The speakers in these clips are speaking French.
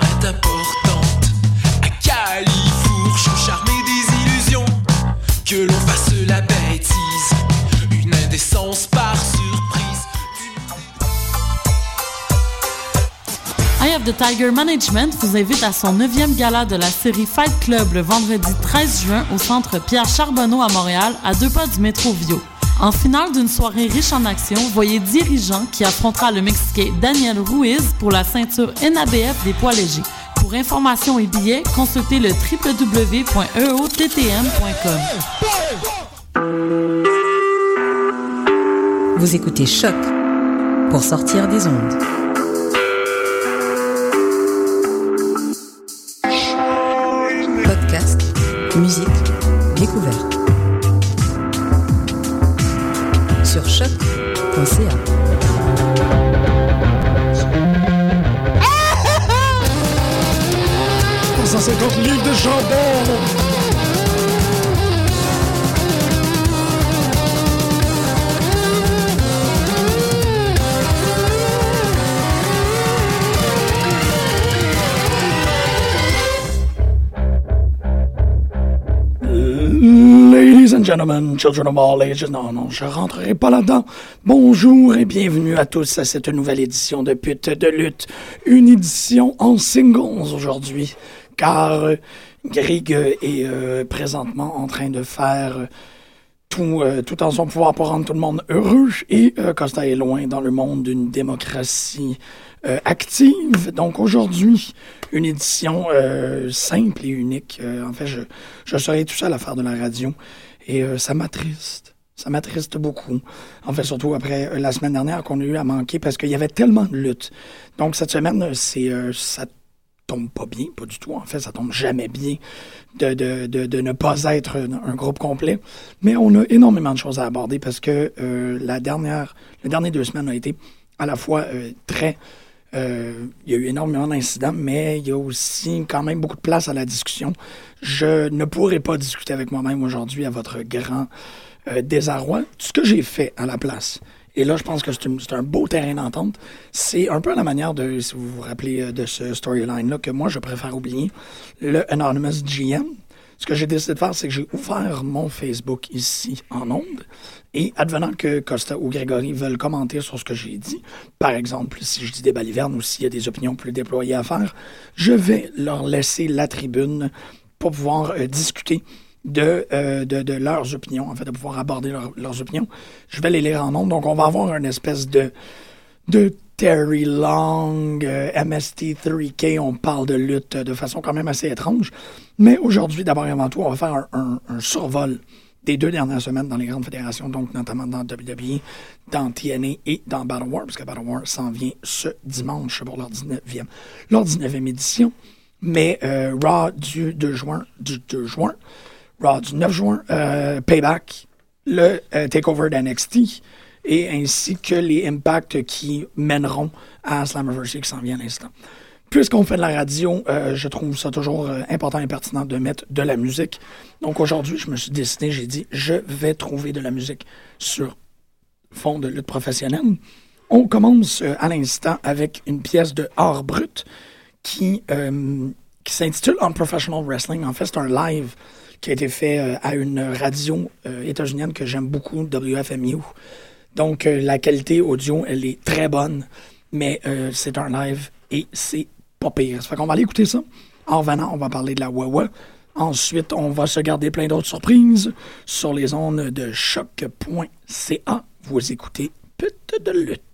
est importante. À des illusions. Que l'on la bêtise, une indécence par surprise. Eye of the Tiger Management vous invite à son 9e gala de la série Fight Club le vendredi 13 juin au centre Pierre Charbonneau à Montréal, à deux pas du métro Vio. En finale d'une soirée riche en action, voyez Dirigeant qui affrontera le Mexicain Daniel Ruiz pour la ceinture NABF des poids légers. Pour informations et billets, consultez le www.eottm.com. Vous écoutez Choc pour sortir des ondes. Podcast, musique, découverte. Sur choc.ca. livres de jambon. Gentlemen, children of all ages, non, non, je rentrerai pas là-dedans. Bonjour et bienvenue à tous à cette nouvelle édition de Pute de lutte. Une édition en singles aujourd'hui, car euh, Greg est euh, présentement en train de faire euh, tout, euh, tout en son pouvoir pour rendre tout le monde heureux et euh, Costa est loin dans le monde d'une démocratie euh, active. Donc aujourd'hui, une édition euh, simple et unique. Euh, en fait, je, je serai tout seul à faire de la radio et euh, ça m'attriste. Ça m'attriste beaucoup. En fait, surtout après euh, la semaine dernière qu'on a eu à manquer parce qu'il y avait tellement de luttes. Donc cette semaine, euh, c'est ça tombe pas bien, pas du tout. En fait, ça tombe jamais bien de, de, de, ne pas être un, un groupe complet. Mais on a énormément de choses à aborder parce que la dernière, les dernières deux semaines ont été à la fois très euh, il y a eu énormément d'incidents, mais il y a aussi quand même beaucoup de place à la discussion. Je ne pourrai pas discuter avec moi-même aujourd'hui à votre grand euh, désarroi. Ce que j'ai fait à la place, et là je pense que c'est un beau terrain d'entente, c'est un peu à la manière de, si vous vous rappelez euh, de ce storyline-là, que moi je préfère oublier, le Anonymous GM. Ce que j'ai décidé de faire, c'est que j'ai ouvert mon Facebook ici en ondes et advenant que Costa ou Grégory veulent commenter sur ce que j'ai dit, par exemple, si je dis des balivernes ou s'il y a des opinions plus déployées à faire, je vais leur laisser la tribune pour pouvoir euh, discuter de, euh, de, de leurs opinions, en fait, de pouvoir aborder leur- leurs opinions. Je vais les lire en ondes, donc on va avoir une espèce de de Terry Long, euh, MST3K, on parle de lutte de façon quand même assez étrange. Mais aujourd'hui, d'abord et avant tout, on va faire un survol des deux dernières semaines dans les grandes fédérations, donc notamment dans WWE, dans TNA et dans Battle War, parce que Battle War s'en vient ce dimanche pour leur 19e, leur 19e édition. Mais euh, Raw du 2 juin, du 2 juin, Raw du 9 juin, euh, Payback, le euh, Takeover d'NXT, et ainsi que les impacts qui mèneront à Slammiversary qui s'en vient à l'instant. Puisqu'on fait de la radio, euh, je trouve ça toujours euh, important et pertinent de mettre de la musique. Donc aujourd'hui, je me suis décidé, j'ai dit, je vais trouver de la musique sur fond de lutte professionnelle. On commence euh, à l'instant avec une pièce de art brut qui, qui s'intitule Unprofessional Wrestling. En fait, c'est un live qui a été fait à une radio états-unienne que j'aime beaucoup, WFMU. Donc, euh, la qualité audio, elle est très bonne, mais euh, c'est un live et c'est pas pire. Ça fait qu'on va aller écouter ça. En revenant, on va parler de la Wawa. Ensuite, on va se garder plein d'autres surprises sur les ondes de choc.ca. Vous écoutez Pute de lutte.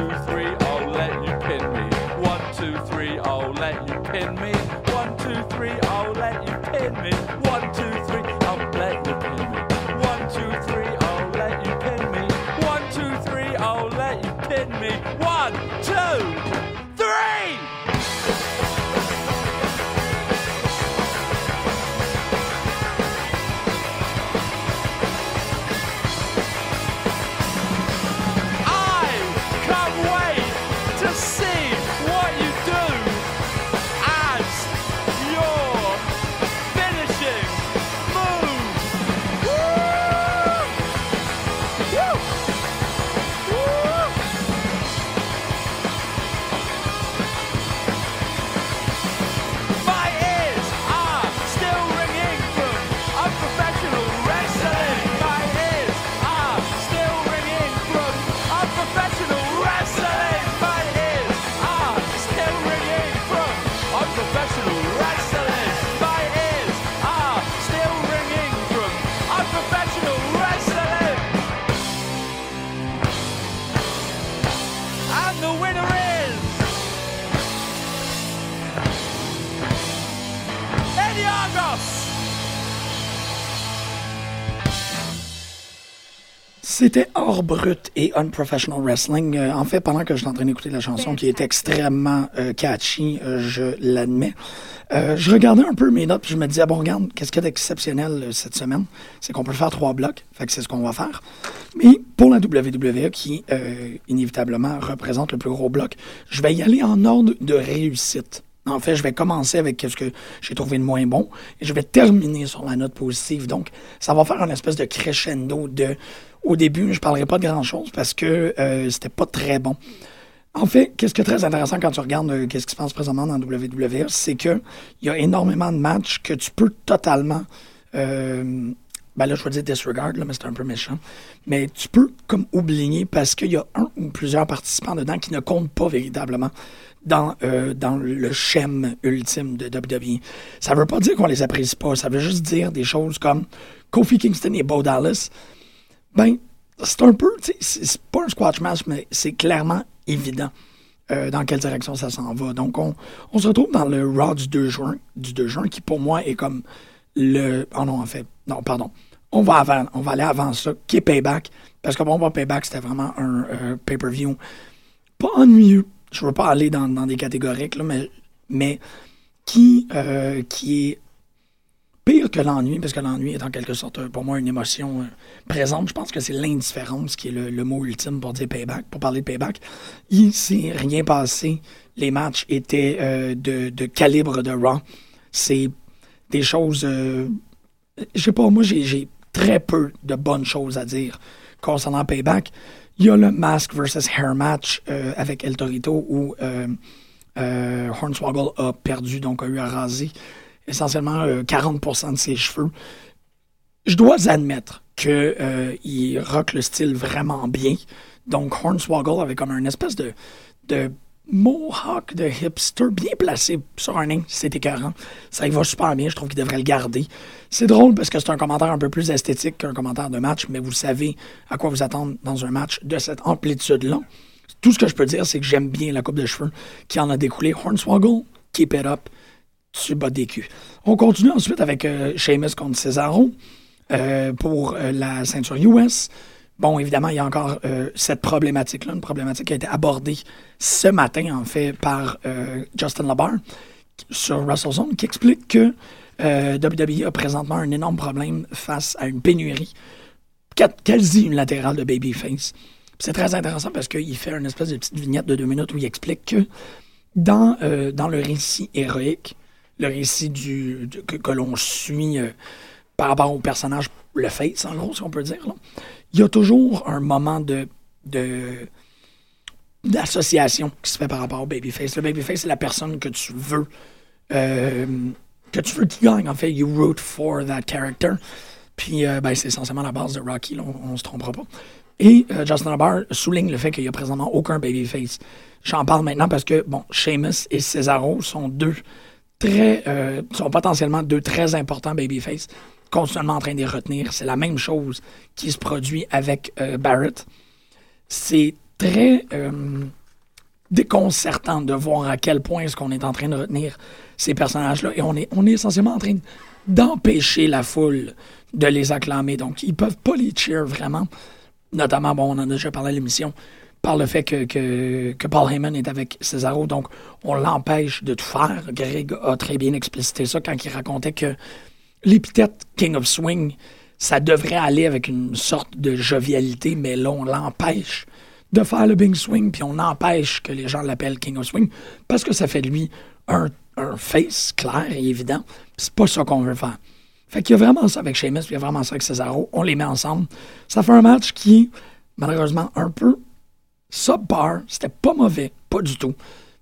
Two, three, I'll let you pin me. One, two, three, I'll let you pin me. C'était hors brut et unprofessional wrestling. Euh, en fait, pendant que je suis en train d'écouter la chanson qui est extrêmement euh, catchy, euh, je l'admets, je regardais un peu mes notes puis je me disais, bon, regarde, qu'est-ce qu'il y a d'exceptionnel cette semaine? C'est qu'on peut faire trois blocs, fait que c'est ce qu'on va faire. Mais pour la WWE, qui inévitablement représente le plus gros bloc, je vais y aller en ordre de réussite. En fait, je vais commencer avec ce que j'ai trouvé de moins bon et je vais terminer sur la note positive. Donc, ça va faire une espèce de crescendo de. Au début, je parlerai pas de grand chose parce que euh, c'était pas très bon. En fait, qu'est-ce qui est très intéressant quand tu regardes euh, qu'est-ce qui se passe présentement dans WWE, c'est que il y a énormément de matchs que tu peux totalement euh, ben là, je vais dire disregard, là, mais c'est un peu méchant. Mais tu peux comme oublier parce qu'il y a un ou plusieurs participants dedans qui ne comptent pas véritablement dans, euh, dans le schème ultime de WWE. Ça veut pas dire qu'on les apprécie pas, ça veut juste dire des choses comme Kofi Kingston et Bo Dallas. Ben, c'est un peu, c'est pas un squash match, mais c'est clairement évident euh, dans quelle direction ça s'en va. Donc, on, on se retrouve dans le Raw du 2 juin, du 2 juin, qui pour moi est comme le. Oh non, en fait, non, pardon. On va, avant, on va aller avant ça, qui est Payback. Parce que bon, bon Payback, c'était vraiment un euh, pay-per-view pas ennuyeux. Je veux pas aller dans, dans des catégoriques, là, mais, mais qui, euh, qui est pire que l'ennui, parce que l'ennui est en quelque sorte euh, pour moi une émotion euh, présente. Je pense que c'est l'indifférence qui est le, mot ultime pour dire payback, pour parler de payback. Il s'est rien passé. Les matchs étaient euh, de, calibre de Raw. C'est des choses. euh, je sais pas, moi j'ai très peu de bonnes choses à dire concernant Payback. Il y a le Mask versus Hair match avec El Torito où Hornswoggle a perdu, donc a eu à raser essentiellement euh, 40% de ses cheveux. Je dois admettre que euh, il rock le style vraiment bien. Donc Hornswoggle avait comme un espèce de, de mohawk de hipster bien placé sur un nain, c'est écœurant. Ça y va super bien, je trouve qu'il devrait le garder. C'est drôle parce que c'est un commentaire un peu plus esthétique qu'un commentaire de match, mais vous savez à quoi vous attendre dans un match de cette amplitude-là. tout ce que je peux dire, c'est que j'aime bien la coupe de cheveux qui en a découlé. Hornswoggle, keep it up, tu bats des. On continue ensuite avec euh, Sheamus contre Cesaro euh, pour euh, la ceinture US. Bon, évidemment, il y a encore euh, cette problématique-là, une problématique qui a été abordée ce matin, en fait, par Justin Labar sur WrestleZone, qui explique que WWE a présentement un énorme problème face à une pénurie qua- quasi unilatérale de babyface. C'est très intéressant parce qu'il fait une espèce de petite vignette de deux minutes où il explique que dans le récit héroïque, le récit que, l'on suit euh, par rapport au personnage, le face, en gros, si on peut dire, il y a toujours un moment de, d'association qui se fait par rapport au babyface. Le babyface, c'est la personne que tu veux euh, que tu veux qu'il gagne. En fait, you root for that character. Puis, euh, ben, c'est essentiellement la base de Rocky, on, on se trompera pas. Et Justin Barr souligne le fait qu'il n'y a présentement aucun babyface. J'en parle maintenant parce que, bon, Sheamus et Cesaro sont deux très, euh, sont potentiellement deux très importants babyface, continuellement en train de les retenir. C'est la même chose qui se produit avec euh, Barrett. C'est très euh, déconcertant de voir à quel point est-ce qu'on est en train de retenir ces personnages-là et on est, on est essentiellement en train d'empêcher la foule de les acclamer. Donc, ils peuvent pas les cheer vraiment. Notamment, bon, on en a déjà parlé à l'émission, par le fait que, que, que Paul Heyman est avec Cesaro. Donc, on l'empêche de tout faire. Greg a très bien explicité ça quand il racontait que l'épithète King of Swing, ça devrait aller avec une sorte de jovialité, mais là, on l'empêche de faire le Big Swing, puis on empêche que les gens l'appellent King of Swing, parce que ça fait de lui un, un face clair et évident. C'est pas ça qu'on veut faire. Fait qu'il y a vraiment ça avec Sheamus, puis il y a vraiment ça avec Cesaro. On les met ensemble. Ça fait un match qui est malheureusement un peu subpar. C'était pas mauvais, pas du tout.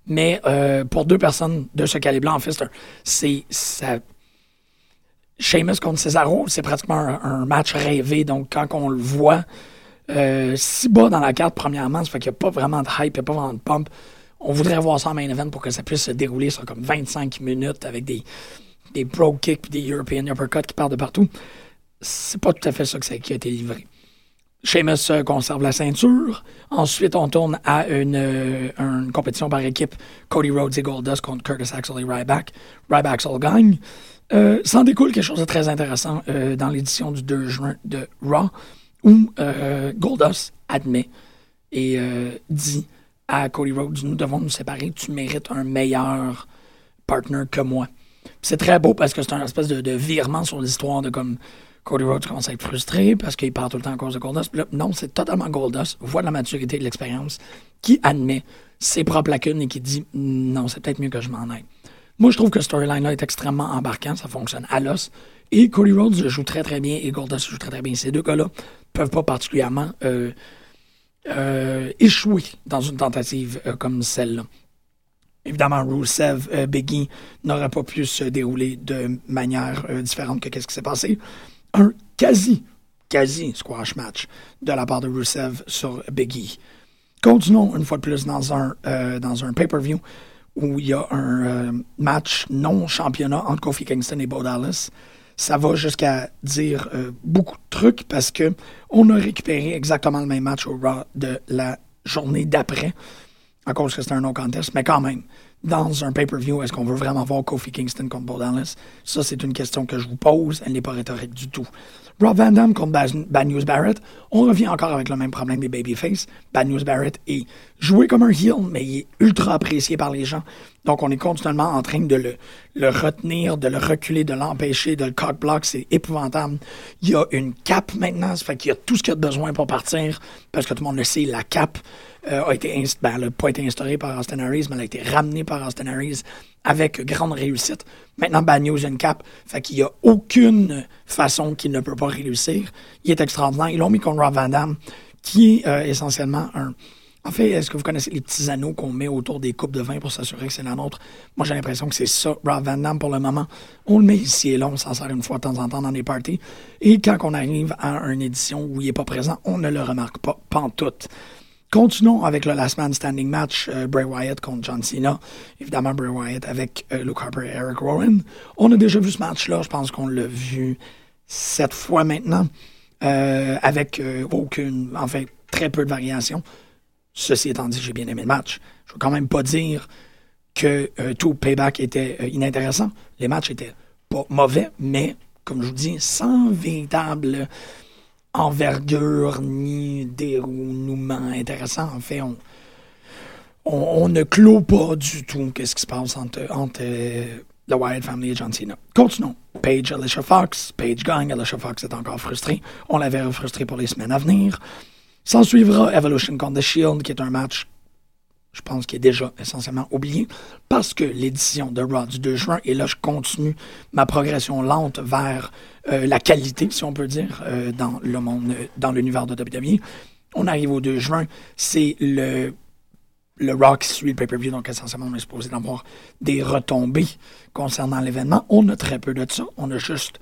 Mais euh, pour deux personnes de ce calibre-là, en fait, c'est ça. Sheamus contre Cesaro, c'est pratiquement un, match rêvé. Donc, quand on le voit euh, si bas dans la carte, premièrement, ça fait qu'il n'y a pas vraiment de hype, il n'y a pas vraiment de pump. On voudrait voir ça en main event pour que ça puisse se dérouler sur comme 25 minutes avec des, des broke kicks des European uppercuts qui partent de partout. C'est pas tout à fait ça, que ça qui a été livré. Sheamus euh, conserve la ceinture. Ensuite, on tourne à une, euh, une compétition par équipe. Cody Rhodes et Goldust contre Curtis Axel et Ryback. Ryback seul gagne. Euh, S'en découle quelque chose de très intéressant dans l'édition du 2 juin de Raw, où Goldust admet et dit à Cody Rhodes, nous devons nous séparer, tu mérites un meilleur partner que moi. C'est très beau parce que c'est un espèce de, de virement sur l'histoire de comme Cody Rhodes commence à être frustré parce qu'il part tout le temps à cause de Goldust. Non, c'est totalement Goldust, voit de la maturité et de l'expérience, qui admet ses propres lacunes et qui dit non, c'est peut-être mieux que je m'en aille. Moi, je trouve que ce storyline-là est extrêmement embarquant, ça fonctionne à l'os. Et Cody Rhodes joue très très bien et Goldust joue très très bien. Ces deux gars-là peuvent pas particulièrement euh, euh, échouer dans une tentative euh, comme celle-là. Évidemment, Rusev, Biggie n'aurait pas pu se dérouler de manière différente que qu'est-ce qui s'est passé. Un quasi, quasi squash match de la part de Rusev sur Biggie. Continuons une fois de plus dans un, euh, un pay-per-view où il y a un euh, match non-championnat entre Kofi Kingston et Bo Dallas. Ça va jusqu'à dire euh, beaucoup de trucs parce que on a récupéré exactement le même match au Raw de la journée d'après à cause que c'est un no-contest, mais quand même, dans un pay-per-view, est-ce qu'on veut vraiment voir Kofi Kingston contre Bo Dallas? Ça, c'est une question que je vous pose, elle n'est pas rhétorique du tout. Rob Van contre Bad News Barrett, on revient encore avec le même problème des babyface. Bad News Barrett est joué comme un heel, mais il est ultra apprécié par les gens. Donc, on est continuellement en train de le, retenir, de le reculer, de l'empêcher, de le cock-block. C'est épouvantable. Il y a une cape maintenant, ça fait qu'il y a tout ce qu'il a besoin pour partir, parce que tout le monde le sait, la cape euh, a été ben, elle n'a pas été instaurée par Austin Harris, mais elle a été ramenée par Austin Harris avec grande réussite. Maintenant, Bad News a une cape, fait qu'il n'y a aucune façon qu'il ne peut pas réussir. Il est extraordinaire. Ils l'ont mis contre Rob Van Damme, qui est euh, essentiellement un... En fait, est-ce que vous connaissez les petits anneaux qu'on met autour des coupes de vin pour s'assurer que c'est la nôtre? Moi, j'ai l'impression que c'est ça, Rob Van Damme, pour le moment. On le met ici et là, on s'en sert une fois de temps en temps dans des parties. Et quand on arrive à une édition où il n'est pas présent, on ne le remarque pas, pantoute. Continuons avec le Last Man Standing match, euh, Bray Wyatt contre John Cena. Évidemment, Bray Wyatt avec euh, Luke Harper et Eric Rowan. On a déjà vu ce match-là, je pense qu'on l'a vu sept fois maintenant, euh, avec euh, aucune, enfin, très peu de variations. Ceci étant dit, j'ai bien aimé le match. Je veux quand même pas dire que tout payback était inintéressant. Les matchs étaient pas mauvais, mais comme je vous dis, sans véritable envergure ni dénouement intéressant. En fait, on, ne clôt pas du tout qu'est-ce qui se passe entre, entre euh, Wyatt Family et John Cena. Continuons. Paige, Alicia Fox. Paige gagne. Alicia Fox est encore frustrée. On la verra frustrée pour les semaines à venir. S'en suivra Evolution contre The Shield, qui est un match, je pense, qui est déjà essentiellement oublié, parce que l'édition de Raw du 2 juin, et là, je continue ma progression lente vers euh, la qualité, si on peut dire, euh, dans le monde, euh, dans l'univers de WWE. On arrive au 2 juin, c'est le le Rock suit le pay-per-view, donc essentiellement, on est supposé d'avoir des retombées concernant l'événement. On a très peu de ça. On a juste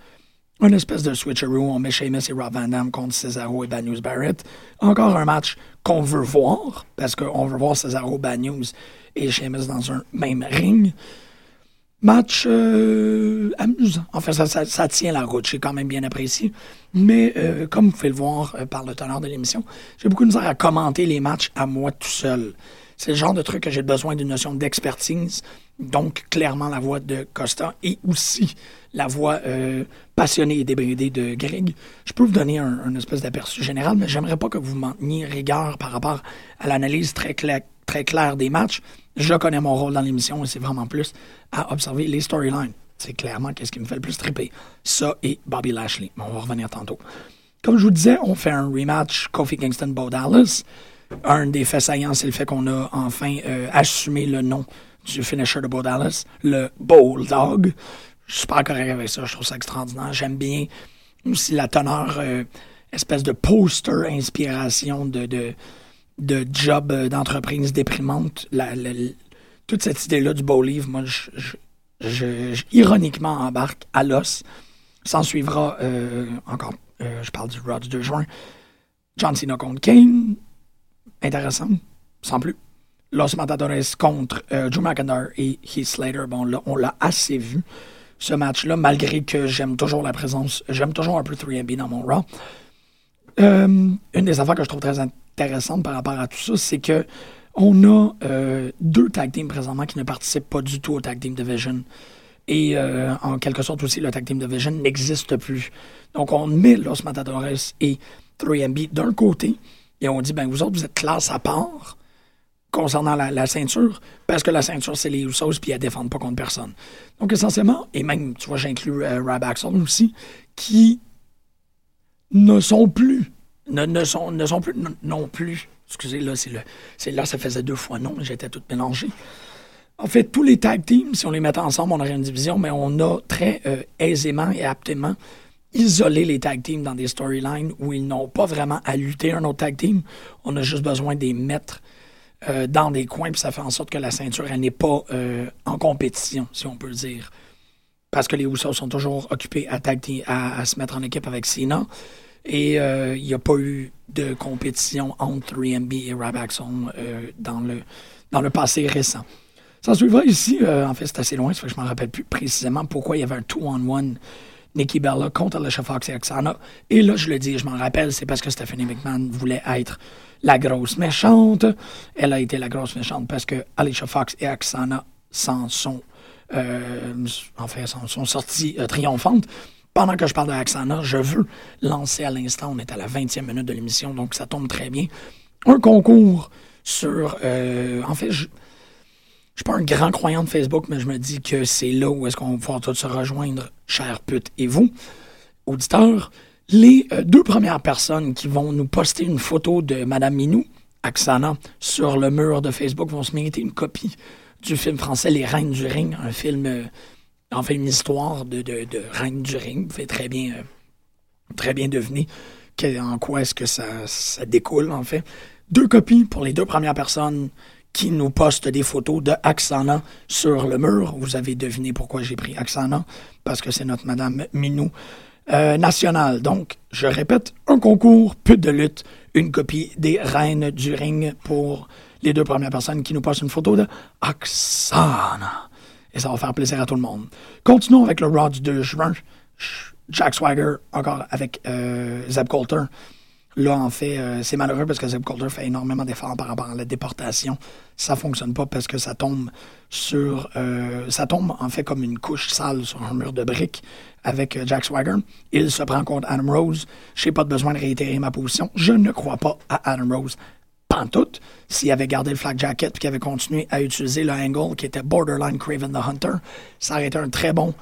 une espèce de switcheroo. On met Sheamus et Rob Van Dam contre Cesaro et Bad News Barrett. Encore un match qu'on veut voir, parce qu'on veut voir Cesaro, Bad News et Sheamus dans un même ring. Match euh, amusant. Enfin, ça, ça, ça tient la route. J'ai quand même bien apprécié. Mais euh, comme vous pouvez le voir euh, par le teneur de l'émission, j'ai beaucoup de misère à commenter les matchs à moi tout seul. C'est le genre de truc que j'ai besoin d'une notion d'expertise. Donc, clairement, la voix de Costa et aussi la voix euh, passionnée et débridée de Greg. Je peux vous donner un, espèce d'aperçu général, mais j'aimerais pas que vous m'en rigueur par rapport à l'analyse très, cla- très claire des matchs. Je connais mon rôle dans l'émission et c'est vraiment plus à observer les storylines. C'est clairement qu'est-ce qui me fait le plus triper. Ça et Bobby Lashley. Mais on va revenir tantôt. Comme je vous disais, on fait un rematch Kofi Kingston-Bo Dallas. Un des faits saillants, c'est le fait qu'on a enfin euh, assumé le nom du finisher de Bo Dallas, le Bulldog. Je suis super correct avec ça, je trouve ça extraordinaire. J'aime bien aussi la teneur, euh, espèce de poster inspiration de, de, de job euh, d'entreprise déprimante. Toute cette idée-là du Bow Leave, moi, je, ironiquement embarque à l'os. S'en suivra euh, encore, je parle du Raw du 2 juin, John Cena contre Kane. Intéressant, sans plus. Los Matadores contre euh, Drew McIntyre et Heath Slater. Bon, on l'a assez vu, ce match-là, malgré que j'aime toujours la présence, j'aime toujours un peu 3MB dans mon Raw. Euh, une des affaires que je trouve très intéressante par rapport à tout ça, c'est que on a euh, deux tag teams présentement qui ne participent pas du tout au tag team division. Et en quelque sorte aussi, le tag team division n'existe plus. Donc on met Los Matadores et 3MB d'un côté et on dit, ben vous autres, vous êtes classe à part concernant la, ceinture, parce que la ceinture, c'est les Usos, puis elles défendent pas contre personne. Donc, essentiellement, et même, tu vois, j'inclus euh, Rybackson aussi, qui ne sont plus, ne, ne sont, ne sont plus, non, non plus, excusez, là, c'est le, c'est là, ça faisait deux fois non, j'étais tout mélangé. En fait, tous les tag teams, si on les mettait ensemble, on aurait une division, mais on a très euh, aisément et aptement isolé les tag teams dans des storylines où ils n'ont pas vraiment à lutter un autre tag team. On a juste besoin de les mettre euh, dans des coins, puis ça fait en sorte que la ceinture, elle n'est pas euh, en compétition, si on peut le dire. Parce que les Usos sont toujours occupés à, à, se mettre en équipe avec Cena. Et euh, il n'y a pas eu de compétition entre 3MB et euh, dans, le, dans le passé récent. Ça suivra ici, en fait, c'est assez loin, ça fait que je m'en rappelle plus précisément pourquoi il y avait un two-on-one Nikki Bella contre Alicia Fox et Oksana. Et là, je le dis, je m'en rappelle, c'est parce que Stephanie McMahon voulait être la grosse méchante. Elle a été la grosse méchante parce que Alicia Fox et Oksana s'en sont, euh, sont euh, triomphantes. Pendant que je parle de je veux lancer à l'instant, on est à la 20e minute de l'émission, donc ça tombe très bien, un concours sur, euh, en fait, je, je suis pas un grand croyant de Facebook, mais je me dis que c'est là où est-ce qu'on va pouvoir tous se rejoindre, chers putes et vous, auditeurs. Les euh, deux premières personnes qui vont nous poster une photo de Madame Minou, Axana, sur le mur de Facebook vont se mériter une copie du film français Les Reines du Ring, un film, euh, en fait, une histoire de, de, de Reines du Ring. Vous pouvez très bien, euh, très bien deviner en quoi est-ce que ça, ça découle, en fait. Deux copies pour les deux premières personnes qui nous postent des photos de Axana sur le mur. Vous avez deviné pourquoi j'ai pris Axana, parce que c'est notre Madame Minou euh. Donc, je répète, un concours, pute de lutte, une copie des Reines du Ring pour les deux premières personnes qui nous postent une photo de Axana. Et ça va faire plaisir à tout le monde. Continuons avec le Raw du 2 juin. Jack Swagger, encore avec euh, Zeb Coulter. Là, en fait, euh, c'est malheureux parce que Zeb Coulter fait énormément d'efforts par rapport à la déportation. Ça fonctionne pas parce que ça tombe sur... euh, ça tombe, en fait, comme une couche sale sur un mur de briques avec euh, Jack Swagger. Il se prend contre Adam Rose. J'ai pas besoin de réitérer ma position. Je ne crois pas à Adam Rose pantoute. S'il avait gardé le flag jacket et qu'il avait continué à utiliser le angle qui était borderline Craven the Hunter, ça aurait été un très bon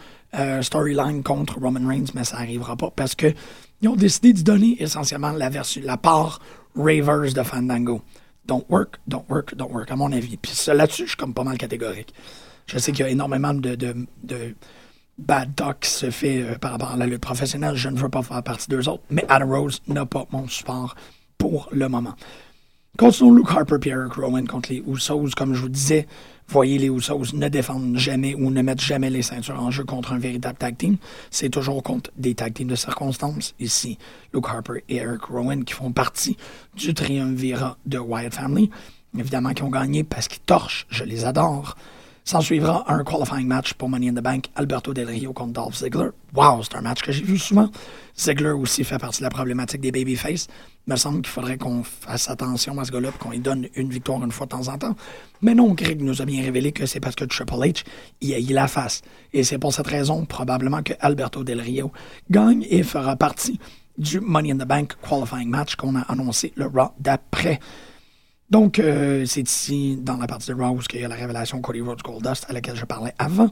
storyline contre Roman Reigns, mais ça n'arrivera pas parce que ils ont décidé de donner essentiellement la, la part Ravers de Fandango. Don't work, don't work, don't work, à mon avis. Puis là-dessus, je suis comme pas mal catégorique. Je sais qu'il y a énormément de bad talk qui se fait euh, par rapport à la lutte professionnelle. Je ne veux pas faire partie d'eux autres, mais Adam Rose n'a pas mon support pour le moment. Continuons Luke Harper et Eric Rowan contre les Usos. Comme je vous disais, voyez les Usos ne défendent jamais ou ne mettent jamais les ceintures en jeu contre un véritable tag team. C'est toujours contre des tag teams de circonstances. Ici, Luke Harper et Eric Rowan qui font partie du triumvirat de Wyatt Family. Évidemment, qui ont gagné parce qu'ils torchent. Je les adore. S'en suivra un qualifying match pour Money in the Bank, Alberto Del Rio contre Dolph Ziggler. Wow, c'est un match que j'ai vu souvent. Ziggler aussi fait partie de la problématique des babyface. Il me semble qu'il faudrait qu'on fasse attention à ce gars-là qu'on lui donne une victoire une fois de temps en temps. Mais non, Greg nous a bien révélé que c'est parce que Triple H, il a eu la face. Et c'est pour cette raison, probablement, que Alberto Del Rio gagne et fera partie du Money in the Bank qualifying match qu'on a annoncé le Raw d'après. Donc, euh, c'est ici, dans la partie de Raw, où il y a la révélation Cody Rhodes Goldust, à laquelle je parlais avant.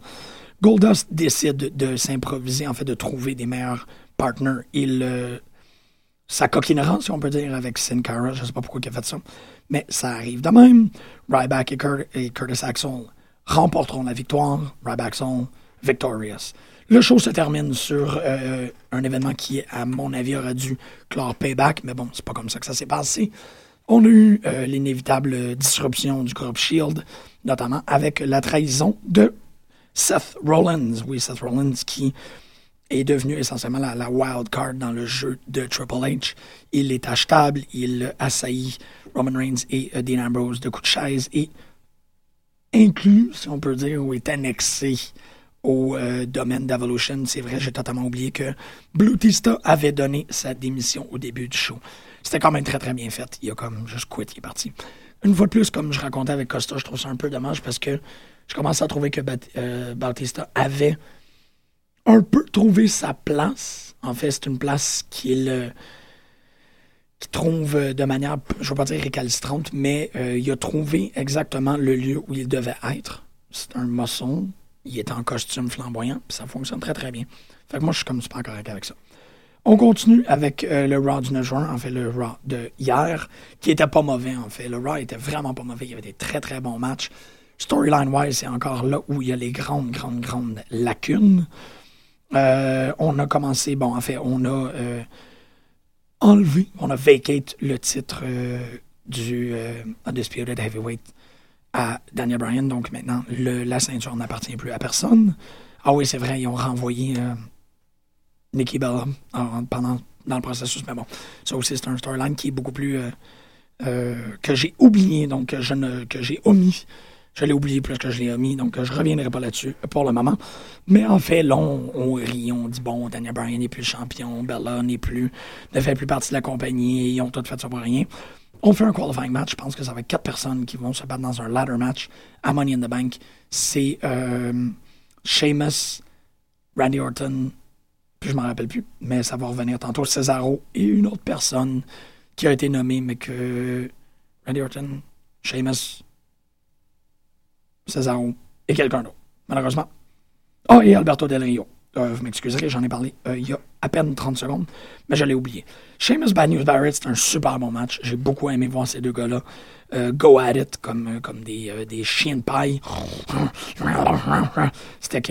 Goldust décide de s'improviser, en fait, de trouver des meilleurs partners. Il, euh, sa coquinerie, si on peut dire, avec Sin Cara, je ne sais pas pourquoi il a fait ça, mais ça arrive de même. Ryback et, Cur- et Curtis Axel remporteront la victoire. Ryback Axel victorious. Le show se termine sur euh, un événement qui, à mon avis, aurait dû clore Payback, mais bon, c'est pas comme ça que ça s'est passé. On a eu euh, l'inévitable disruption du groupe Shield, notamment avec la trahison de Seth Rollins. Oui, Seth Rollins qui est devenu essentiellement la, wild card dans le jeu de Triple H. Il est achetable, il assaillit Roman Reigns et euh, Dean Ambrose de coups de chaise et inclus, si on peut dire, ou est annexé au euh, domaine d'Evolution. C'est vrai, j'ai totalement oublié que Blutista avait donné sa démission au début du show. C'était quand même très très bien fait. Il a comme juste quitté, il est parti. Une fois de plus, comme je racontais avec Costa, je trouve ça un peu dommage parce que je commençais à trouver que Bat- euh, avait un peu trouvé sa place. En fait, c'est une place qu'il qu'il trouve euh, de manière, je ne veux pas dire récalcitrante, mais euh, il a trouvé exactement le lieu où il devait être. C'est un maçon, il est en costume flamboyant, puis ça fonctionne très très bien. Fait que moi, je suis comme super correct avec ça. On continue avec euh, le Raw du 9 juin, en fait le Raw de hier, qui était pas mauvais en fait. Le Raw était vraiment pas mauvais, il y avait des très très bons matchs. Storyline-wise, c'est encore là où il y a les grandes, grandes, grandes lacunes. Euh, on a commencé, bon, en fait, on a euh, enlevé, on a vacate le titre euh, du Undisputed Heavyweight à Daniel Bryan. Donc maintenant, le- la ceinture n'appartient plus à personne. Ah oui, c'est vrai, ils ont renvoyé Nikki Bella en- pendant, dans le processus. Mais bon, ça aussi, c'est un storyline qui est beaucoup plus. que j'ai oublié, donc que que j'ai omis. Je l'ai oublié plus que je l'ai omis, donc euh, je reviendrai pas là-dessus pour le moment. Mais en fait, là, on, rit, on dit bon, Daniel Bryan n'est plus champion, Bella n'est plus, ne fait plus partie de la compagnie, ils ont tout fait ça pour rien. On fait un qualifying match, je pense que ça va être quatre personnes qui vont se battre dans un ladder match à Money in the Bank. C'est euh, Sheamus, Randy Orton, puis je m'en rappelle plus, mais ça va revenir tantôt, Cesaro et une autre personne qui a été nommée, mais que Randy Orton, Sheamus, Cesaro et quelqu'un d'autre, malheureusement. Ah, et Alberto Del Rio. Euh, vous m'excuserez, j'en ai parlé euh, il y a à peine 30 secondes, mais je l'ai oublié. Sheamus Bad News Barrett, c'est un super bon match. J'ai beaucoup aimé voir ces deux gars-là euh, go at it comme, comme des, des chiens de paille. C'était.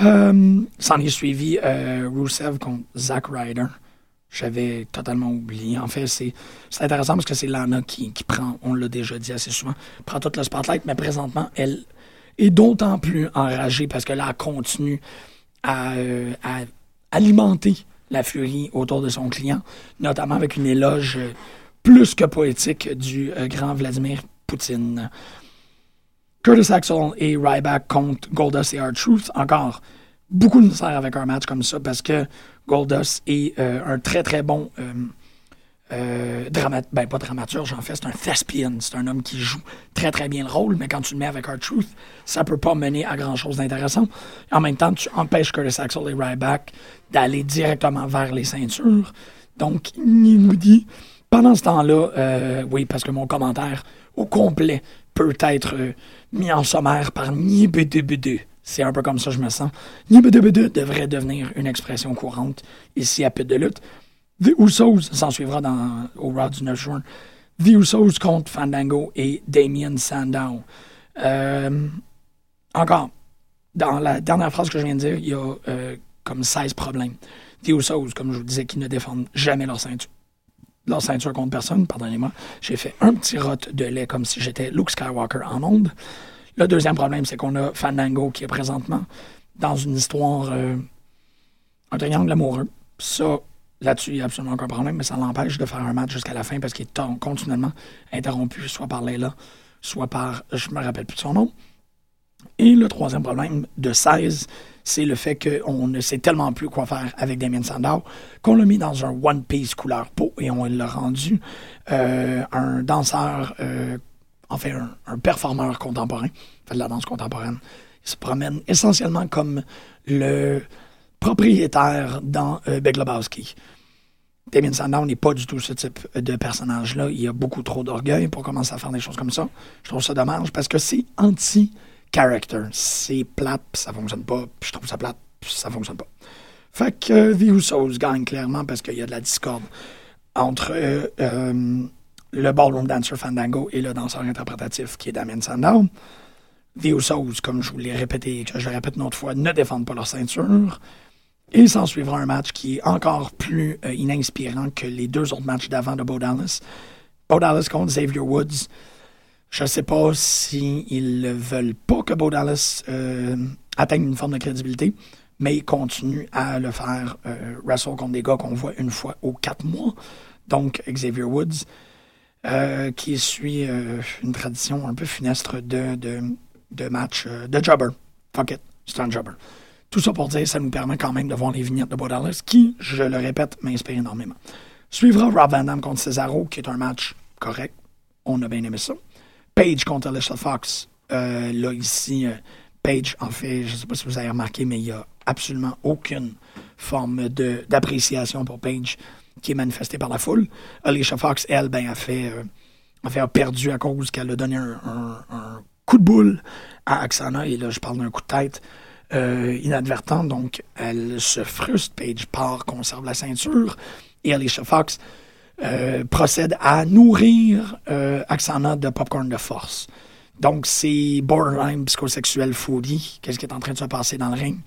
Euh, S'en est suivi Rusev contre Zack Ryder. J'avais totalement oublié. En fait, c'est intéressant parce que c'est Lana qui, qui prend, on l'a déjà dit assez souvent, prend tout le spotlight, mais présentement, elle est d'autant plus enragée parce que là, elle continue à, euh, à alimenter la furie autour de son client, notamment avec une éloge plus que poétique du euh, grand Vladimir Poutine. Curtis Axel et Ryback contre Goldust et R-Truth. Encore beaucoup de misère avec un match comme ça parce que Goldust est euh, un très très bon euh, euh, dramat ben pas dramaturge en fait, c'est un thespian, c'est un homme qui joue très très bien le rôle, mais quand tu le mets avec R-Truth, ça peut pas mener à grand chose d'intéressant. En même temps, tu empêches Curtis Axel et Ryback d'aller directement vers les ceintures. Donc, il nous dit, pendant ce temps-là, oui, parce que mon commentaire au complet peut être mis en sommaire par Nibedebede. C'est un peu comme ça que je me sens. Devrait devenir une expression courante ici à Pute de lutte. The Usos s'en suivra dans, au Raw du 9 juin. The Usos contre Fandango et Damien Sandow. Euh, encore, dans la dernière phrase que je viens de dire, il y a euh, comme 16 problèmes. The Usos, comme je vous disais, qui ne défendent jamais leur ceinture. Leur ceinture contre personne, pardonnez-moi. J'ai fait un petit rot de lait comme si j'étais Luke Skywalker en onde. Le deuxième problème, c'est qu'on a Fandango qui est présentement dans une histoire, euh, un triangle amoureux. Ça, Là-dessus, il n'y a absolument aucun problème, mais ça l'empêche de faire un match jusqu'à la fin parce qu'il est continuellement interrompu, soit par Leila, soit par, je me rappelle plus de son nom. Et le troisième problème de 16, c'est le fait qu'on ne sait tellement plus quoi faire avec Damien Sandow qu'on l'a mis dans un One Piece couleur peau et on l'a rendu euh, un danseur, euh, en fait un, un performeur contemporain, fait de la danse contemporaine. Il se promène essentiellement comme le propriétaire dans euh, Big Lebowski. Damien Sandow n'est pas du tout ce type de personnage-là. Il a beaucoup trop d'orgueil pour commencer à faire des choses comme ça. Je trouve ça dommage parce que c'est anti-character. C'est plate, puis ça fonctionne pas. Je trouve ça plate, puis ça fonctionne pas. Fait que euh, The Usos gagne clairement parce qu'il y a de la discorde entre euh, euh, le ballroom dancer Fandango et le danseur interprétatif qui est Damien Sandow. The Usos, comme je vous l'ai répété que je répète une autre fois, ne défendent pas leur ceinture. Et s'en suivra un match qui est encore plus euh, ininspirant que les deux autres matchs d'avant de Bo Dallas. Bo Dallas contre Xavier Woods. Je ne sais pas s'ils ne veulent pas que Bo Dallas euh, atteigne une forme de crédibilité, mais ils continuent à le faire euh, wrestle contre des gars qu'on voit une fois aux quatre mois. Donc, Xavier Woods, euh, qui suit euh, une tradition un peu funestre de, de, de match euh, de jobber. Fuck it, c'est un jobber. Tout ça pour dire, ça nous permet quand même de voir les vignettes de Bo Dallas, qui, je le répète, m'inspire énormément. Suivra Rob Van Dam contre Cesaro, qui est un match correct. On a bien aimé ça. Page contre Alicia Fox. Là, ici, Page, en fait, je ne sais pas si vous avez remarqué, mais il n'y a absolument aucune forme d'appréciation pour Page qui est manifestée par la foule. Alicia Fox, elle, ben, a fait, euh, a fait perdu à cause qu'elle a donné un, coup de boule à Axana. Et là, je parle d'un coup de tête euh, inadvertant. Donc, elle se frustre. Page part, conserve la ceinture. Et Alicia Fox euh, procède à nourrir euh, Axana de popcorn de force. Donc, c'est borderline psychosexuel foodie. Qu'est-ce qui est en train de se passer dans le ring?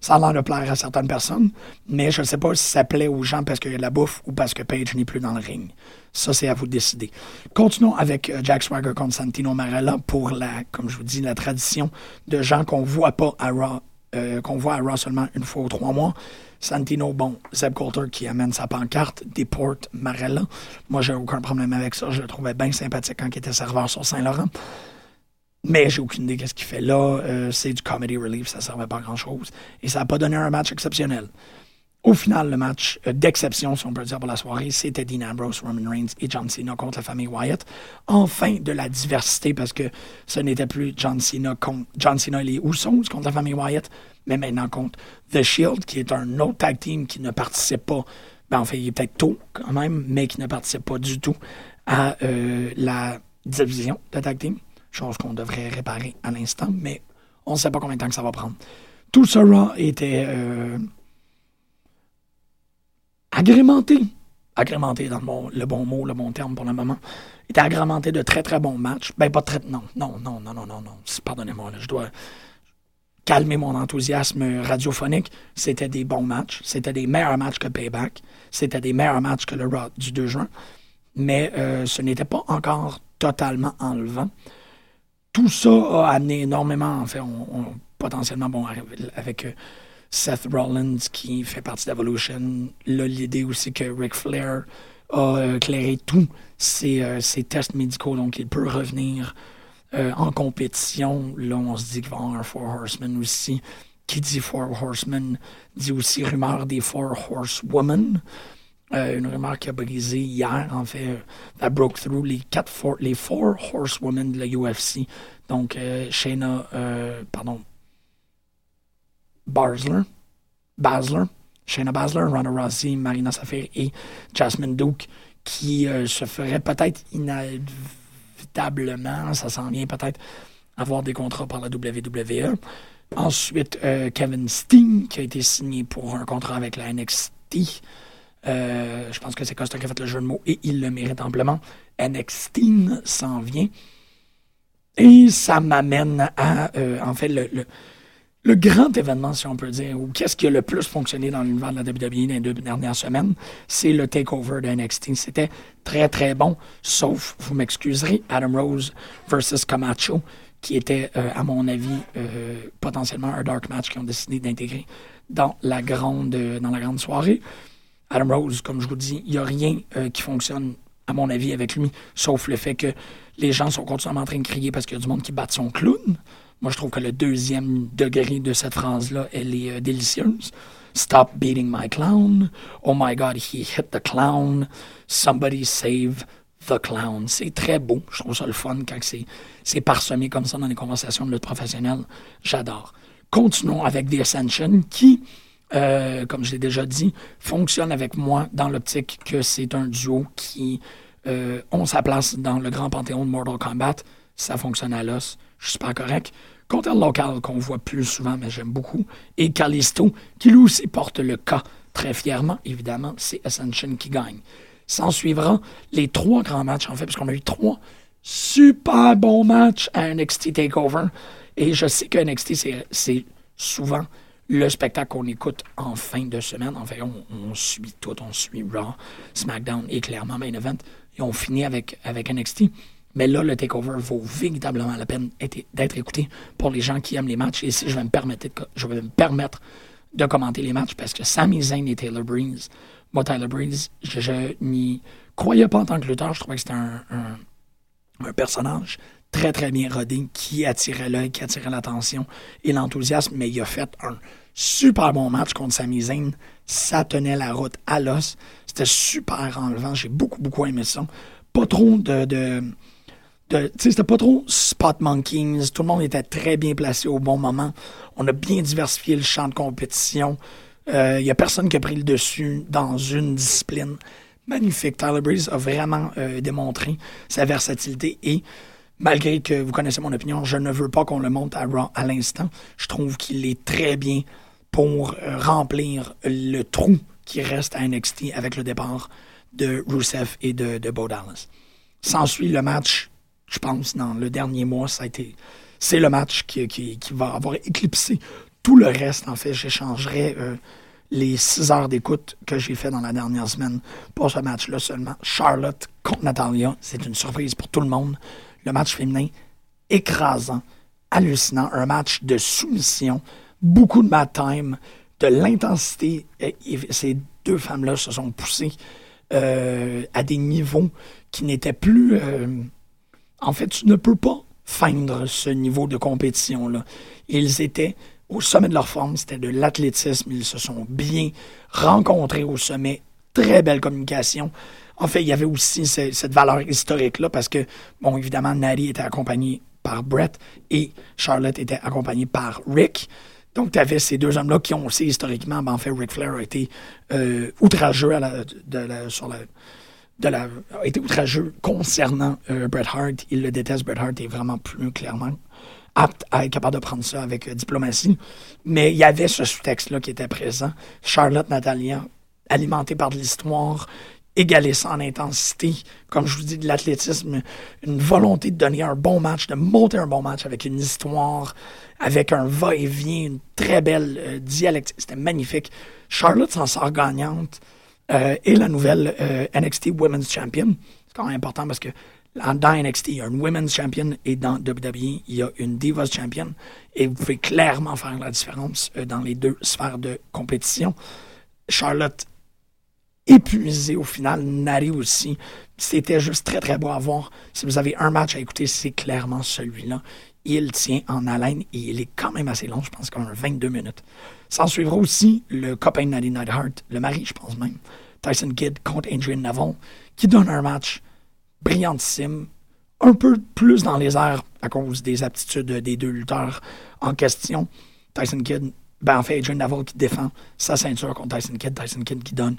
Ça a l'air de plaire à certaines personnes, mais je ne sais pas si ça plaît aux gens parce qu'il y a de la bouffe ou parce que Page n'est plus dans le ring. Ça, c'est à vous de décider. Continuons avec euh, Jack Swagger contre Santino Marella pour la, comme je vous dis, la tradition de gens qu'on voit pas à Raw, euh, qu'on voit à Raw seulement une fois ou trois mois. Santino, bon, Zeb Coulter qui amène sa pancarte, déporte Marella. Moi, j'ai aucun problème avec ça. Je le trouvais bien sympathique quand il était serveur sur Saint-Laurent. Mais j'ai aucune idée qu'est-ce qu'il fait là. Euh, c'est du comedy relief, ça servait pas à grand-chose. Et ça n'a pas donné un match exceptionnel. Au final, le match euh, d'exception, si on peut dire, pour la soirée, c'était Dean Ambrose, Roman Reigns et John Cena contre la famille Wyatt. Enfin, de la diversité, parce que ce n'était plus John Cena contre John Cena et les Usos contre la famille Wyatt, mais maintenant contre The Shield, qui est un autre tag team qui ne participe pas, ben, en fait, il est peut-être tôt quand même, mais qui ne participe pas du tout à euh, la division de tag team, chose qu'on devrait réparer à l'instant, mais on ne sait pas combien de temps que ça va prendre. Tout ça Raw était euh, agrémenté, agrémenté dans le bon, le bon mot, le bon terme pour le moment, était agrémenté de très très bons matchs. Ben pas très, non, non, non, non, non, non, non. Pardonnez-moi, je dois calmer mon enthousiasme radiophonique. C'était des bons matchs, c'était des meilleurs matchs que Payback, c'était des meilleurs matchs que le Raw du 2 juin, mais euh, ce n'était pas encore totalement enlevant. Tout ça a amené énormément, en fait, potentiellement, bon, avec euh, Seth Rollins qui fait partie d'Evolution, là, l'idée aussi que Ric Flair a euh, éclairé tous ses, euh, ses tests médicaux, donc il peut revenir en compétition. Là, on se dit qu'il va avoir un Four Horsemen aussi. Qui dit Four Horsemen dit aussi rumeur des Four Horsewomen. Euh, une rumeur qui a brisé hier, en fait, that broke through les quatre four, les four horsewomen de la UFC. Donc, euh, Shayna, euh, pardon, Basler, Basler, Shayna Basler, Ronda Rousey, Marina Safir et Jasmine Duke, qui se feraient peut-être inévitablement, ça s'en vient peut-être, avoir des contrats par la WWE. Ensuite, Kevin Steen, qui a été signé pour un contrat avec la NXT. Euh, je pense que c'est Costa qui a fait le jeu de mots et il le mérite amplement. NXT s'en vient. Et ça m'amène à, euh, en fait, le, grand événement, si on peut dire, ou qu'est-ce qui a le plus fonctionné dans l'univers de la WWE dans les deux dernières semaines, c'est le takeover de NXT. C'était très, très bon, sauf, vous m'excuserez, Adam Rose versus Camacho, qui était, euh, à mon avis, potentiellement un dark match qu'ils ont décidé d'intégrer dans la grande, dans la grande soirée. Adam Rose, comme je vous dis, il n'y a rien euh, qui fonctionne, à mon avis, avec lui, sauf le fait que les gens sont continuellement en train de crier parce qu'il y a du monde qui bat son clown. Moi, je trouve que le deuxième degré de cette phrase-là, elle est euh, délicieuse. Stop beating my clown. Oh my God, he hit the clown. Somebody save the clown. C'est très beau. Je trouve ça le fun quand c'est, parsemé comme ça dans les conversations de lutte. J'adore. Continuons avec The Ascension qui, euh, comme je l'ai déjà dit, fonctionne avec moi dans l'optique que c'est un duo qui euh, ont sa place dans le grand panthéon de Mortal Kombat. Ça fonctionne à l'os. Je suis pas correct. Contre local qu'on voit plus souvent, mais j'aime beaucoup. Et Callisto, qui lui aussi porte le cas très fièrement, évidemment, c'est Ascension qui gagne. S'en suivra les trois grands matchs, en fait, parce qu'on a eu trois super bons matchs à NXT TakeOver. Et je sais que NXT, c'est souvent le spectacle qu'on écoute en fin de semaine. En fait, on, suit tout. On suit Raw, SmackDown et clairement Main Event. Et on finit avec, avec NXT. Mais là, le takeover vaut véritablement la peine d'être- écouté pour les gens qui aiment les matchs. Et si je vais me permettre, de- je vais me permettre de commenter les matchs parce que Sami Zayn et Taylor Breeze, moi, Tyler Breeze, je, n'y croyais pas en tant que lutteur. Je trouvais que c'était un, un personnage très, très bien rodé qui attirait l'œil, qui attirait l'attention et l'enthousiasme, mais il a fait un super bon match contre Sami Zayn. Ça tenait la route à l'os. C'était super enlevant. J'ai beaucoup, beaucoup aimé ça. Pas trop de... de de- c'était pas trop spot monkeys. Tout le monde était très bien placé au bon moment. On a bien diversifié le champ de compétition. Il y a personne qui a pris le dessus dans une discipline. Magnifique. Tyler Breeze a vraiment euh, démontré sa versatilité et malgré que vous connaissez mon opinion, je ne veux pas qu'on le monte à Raw à l'instant. Je trouve qu'il est très bien pour euh, remplir le trou qui reste à NXT avec le départ de Rusev et de, Bo Dallas. S'ensuit le match, je pense, dans le dernier mois, ça a été. C'est le match qui, va avoir éclipsé tout le reste. En fait, j'échangerai euh, les six heures d'écoute que j'ai fait dans la dernière semaine pour ce match-là seulement. Charlotte contre Natalia, c'est une surprise pour tout le monde. Le match féminin, écrasant, hallucinant, un match de soumission, beaucoup de mat time, de l'intensité. Ces deux femmes-là se sont poussées euh, à des niveaux qui n'étaient plus. euh, en fait, tu ne peux pas feindre ce niveau de compétition-là. Ils étaient au sommet de leur forme, c'était de l'athlétisme, ils se sont bien rencontrés au sommet, très belle communication. En fait, il y avait aussi ce- cette valeur historique-là parce que, bon, évidemment, Natty était accompagnée par Brett et Charlotte était accompagnée par Rick. Donc, tu avais ces deux hommes-là qui ont aussi historiquement, ben, en fait, Ric Flair a été euh, outrageux sur la, a été outrageux concernant euh, Bret Hart. Il le déteste. Bret Hart est vraiment plus clairement apte à être capable de prendre ça avec euh, diplomatie. Mais il y avait ce sous-texte-là qui était présent. Charlotte Natalia, alimentée par de l'histoire, égaler ça en intensité, comme je vous dis, de l'athlétisme, une volonté de donner un bon match, de monter un bon match avec une histoire, avec un va-et-vient, une très belle euh, dialectique. C'était magnifique. Charlotte s'en sort gagnante. Euh, et la nouvelle euh, NXT Women's Champion. C'est quand même important parce que dans NXT, il y a une Women's Champion et dans WWE, il y a une Divas Champion. Et vous pouvez clairement faire la différence euh, dans les deux sphères de compétition. Charlotte épuisée au final, Nari aussi. C'était juste très très beau à voir. Si vous avez un match à écouter, c'est clairement celui-là. Il tient en haleine et il est quand même assez long, je pense, comme 22 minutes. S'en suivra aussi le copain Natty Neidhart, le mari, je pense même, Tyson Kidd contre Adrian Neville, qui donne un match brillantissime, un peu plus dans les airs à cause des aptitudes des deux lutteurs en question. Tyson Kidd, ben en fait, Adrian Neville qui défend sa ceinture contre Tyson Kidd. Tyson Kidd qui donne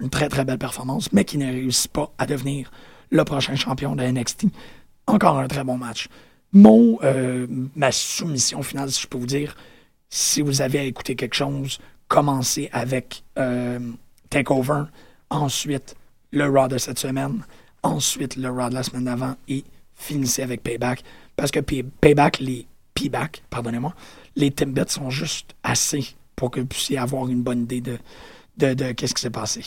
une très très belle performance, mais qui ne réussit pas à devenir le prochain champion de NXT. Encore un très bon match. Mon, euh, ma soumission finale, si je peux vous dire, si vous avez à écouter quelque chose, commencez avec euh, Takeover, ensuite le Raw de cette semaine, ensuite le Raw de la semaine d'avant et finissez avec Payback. Parce que Pay- Payback, les Payback, pardonnez-moi, les Timbits sont juste assez pour que vous puissiez avoir une bonne idée de, qu'est-ce qui s'est passé.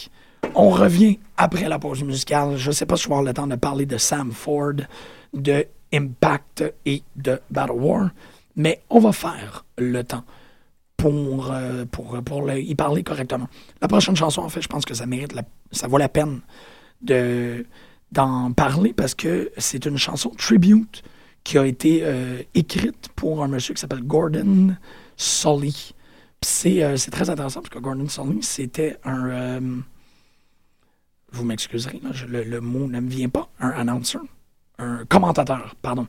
On revient après la pause musicale. Je ne sais pas si je vais avoir le temps de parler de Sam Ford, de Impact et de Battle War, mais on va faire le temps pour, euh, y parler correctement. La prochaine chanson, en fait, je pense que ça mérite, la- ça vaut la peine de d'en parler parce que c'est une chanson tribute qui a été euh, écrite pour un monsieur qui s'appelle Gordon Sully. C'est euh, c'est très intéressant parce que Gordon Sully, c'était un... vous m'excuserez, le, mot ne me vient pas. Un announcer. Un commentateur, pardon.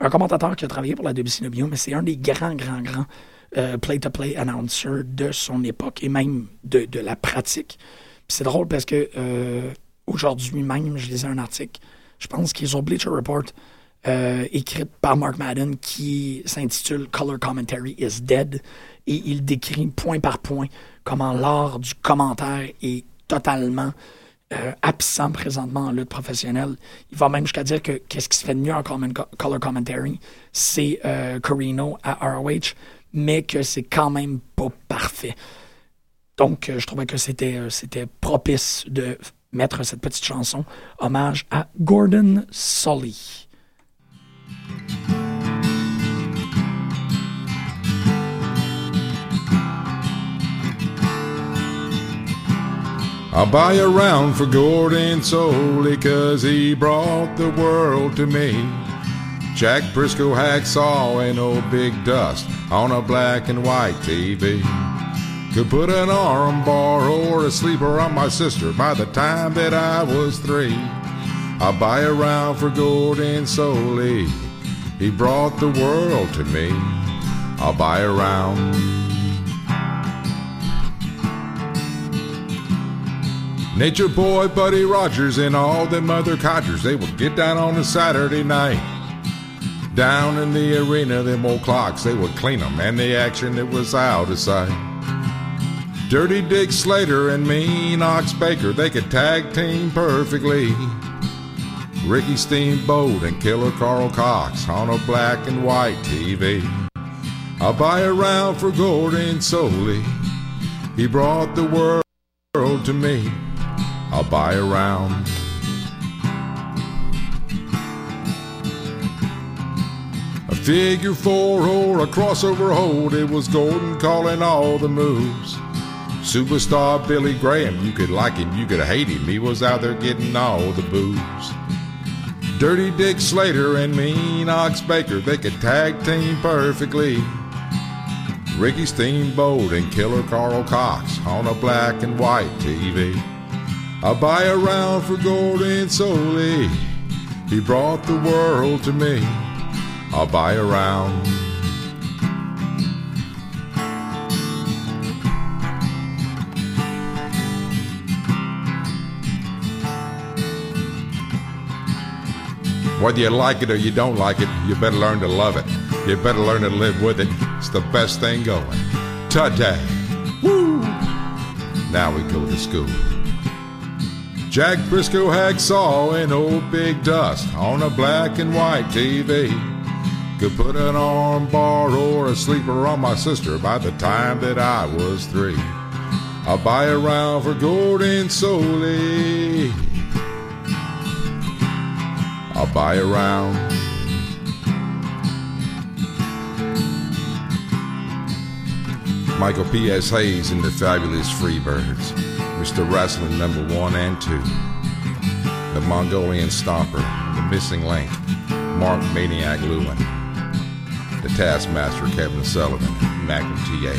Un commentateur qui a travaillé pour la WCW, mais c'est un des grands, grands, grands euh, play-to-play announcers de son époque et même de, la pratique. C'est drôle parce que euh, aujourd'hui même, je lisais un article, je pense qu'il est sur Bleacher Report, euh, écrit par Mark Madden, qui s'intitule Color Commentary is Dead. Et il décrit point par point comment l'art du commentaire est totalement euh, absent présentement en lutte professionnelle. Il va même jusqu'à dire que qu'est-ce qui se fait de mieux en color commentary, c'est euh, Corino à ROH, mais que c'est quand même pas parfait. Donc, euh, je trouvais que c'était euh, c'était propice de mettre cette petite chanson hommage à Gordon Sully. I'll buy a round for Gordon solely 'cause he brought the world to me. Jack Briscoe hacksaw and old Big Dust on a black and white TV. Could put an arm bar or a sleeper on my sister by the time that I was three. I'll buy a round for Gordon solely. He brought the world to me. I'll buy a round. Nature Boy, Buddy Rogers, and all them other codgers, they would get down on a Saturday night. Down in the arena, them old clocks, they would clean 'em, and the action, it was out of sight. Dirty Dick Slater and Mean Ox Baker, they could tag team perfectly. Ricky Steamboat and Killer Carl Cox on a black and white TV. I'll buy a round for Gordon solely. He brought the world to me. I'll buy a round. A figure four or a crossover hold, it was Gordon calling all the moves. Superstar Billy Graham, you could like him, you could hate him, he was out there getting all the booze. Dirty Dick Slater and Mean Ox Baker, they could tag team perfectly. Ricky Steamboat and Killer Carl Cox on a black and white TV. I buy a round for Gordon solely. He brought the world to me. I'll buy a round. Whether you like it or you don't like it, you better learn to love it. You better learn to live with it. It's the best thing going. Today. Woo! Now we go to school. Jack Briscoe hacksaw and old Big Dust on a black and white TV. Could put an arm bar or a sleeper on my sister by the time that I was three. I'll buy a round for Gordon solely. I'll buy a round. Michael P.S. Hayes and the Fabulous Freebirds. Mr. Wrestling number one and two. The Mongolian Stomper, the Missing Link, Mark Maniac Lewin, the Taskmaster Kevin Sullivan, TA.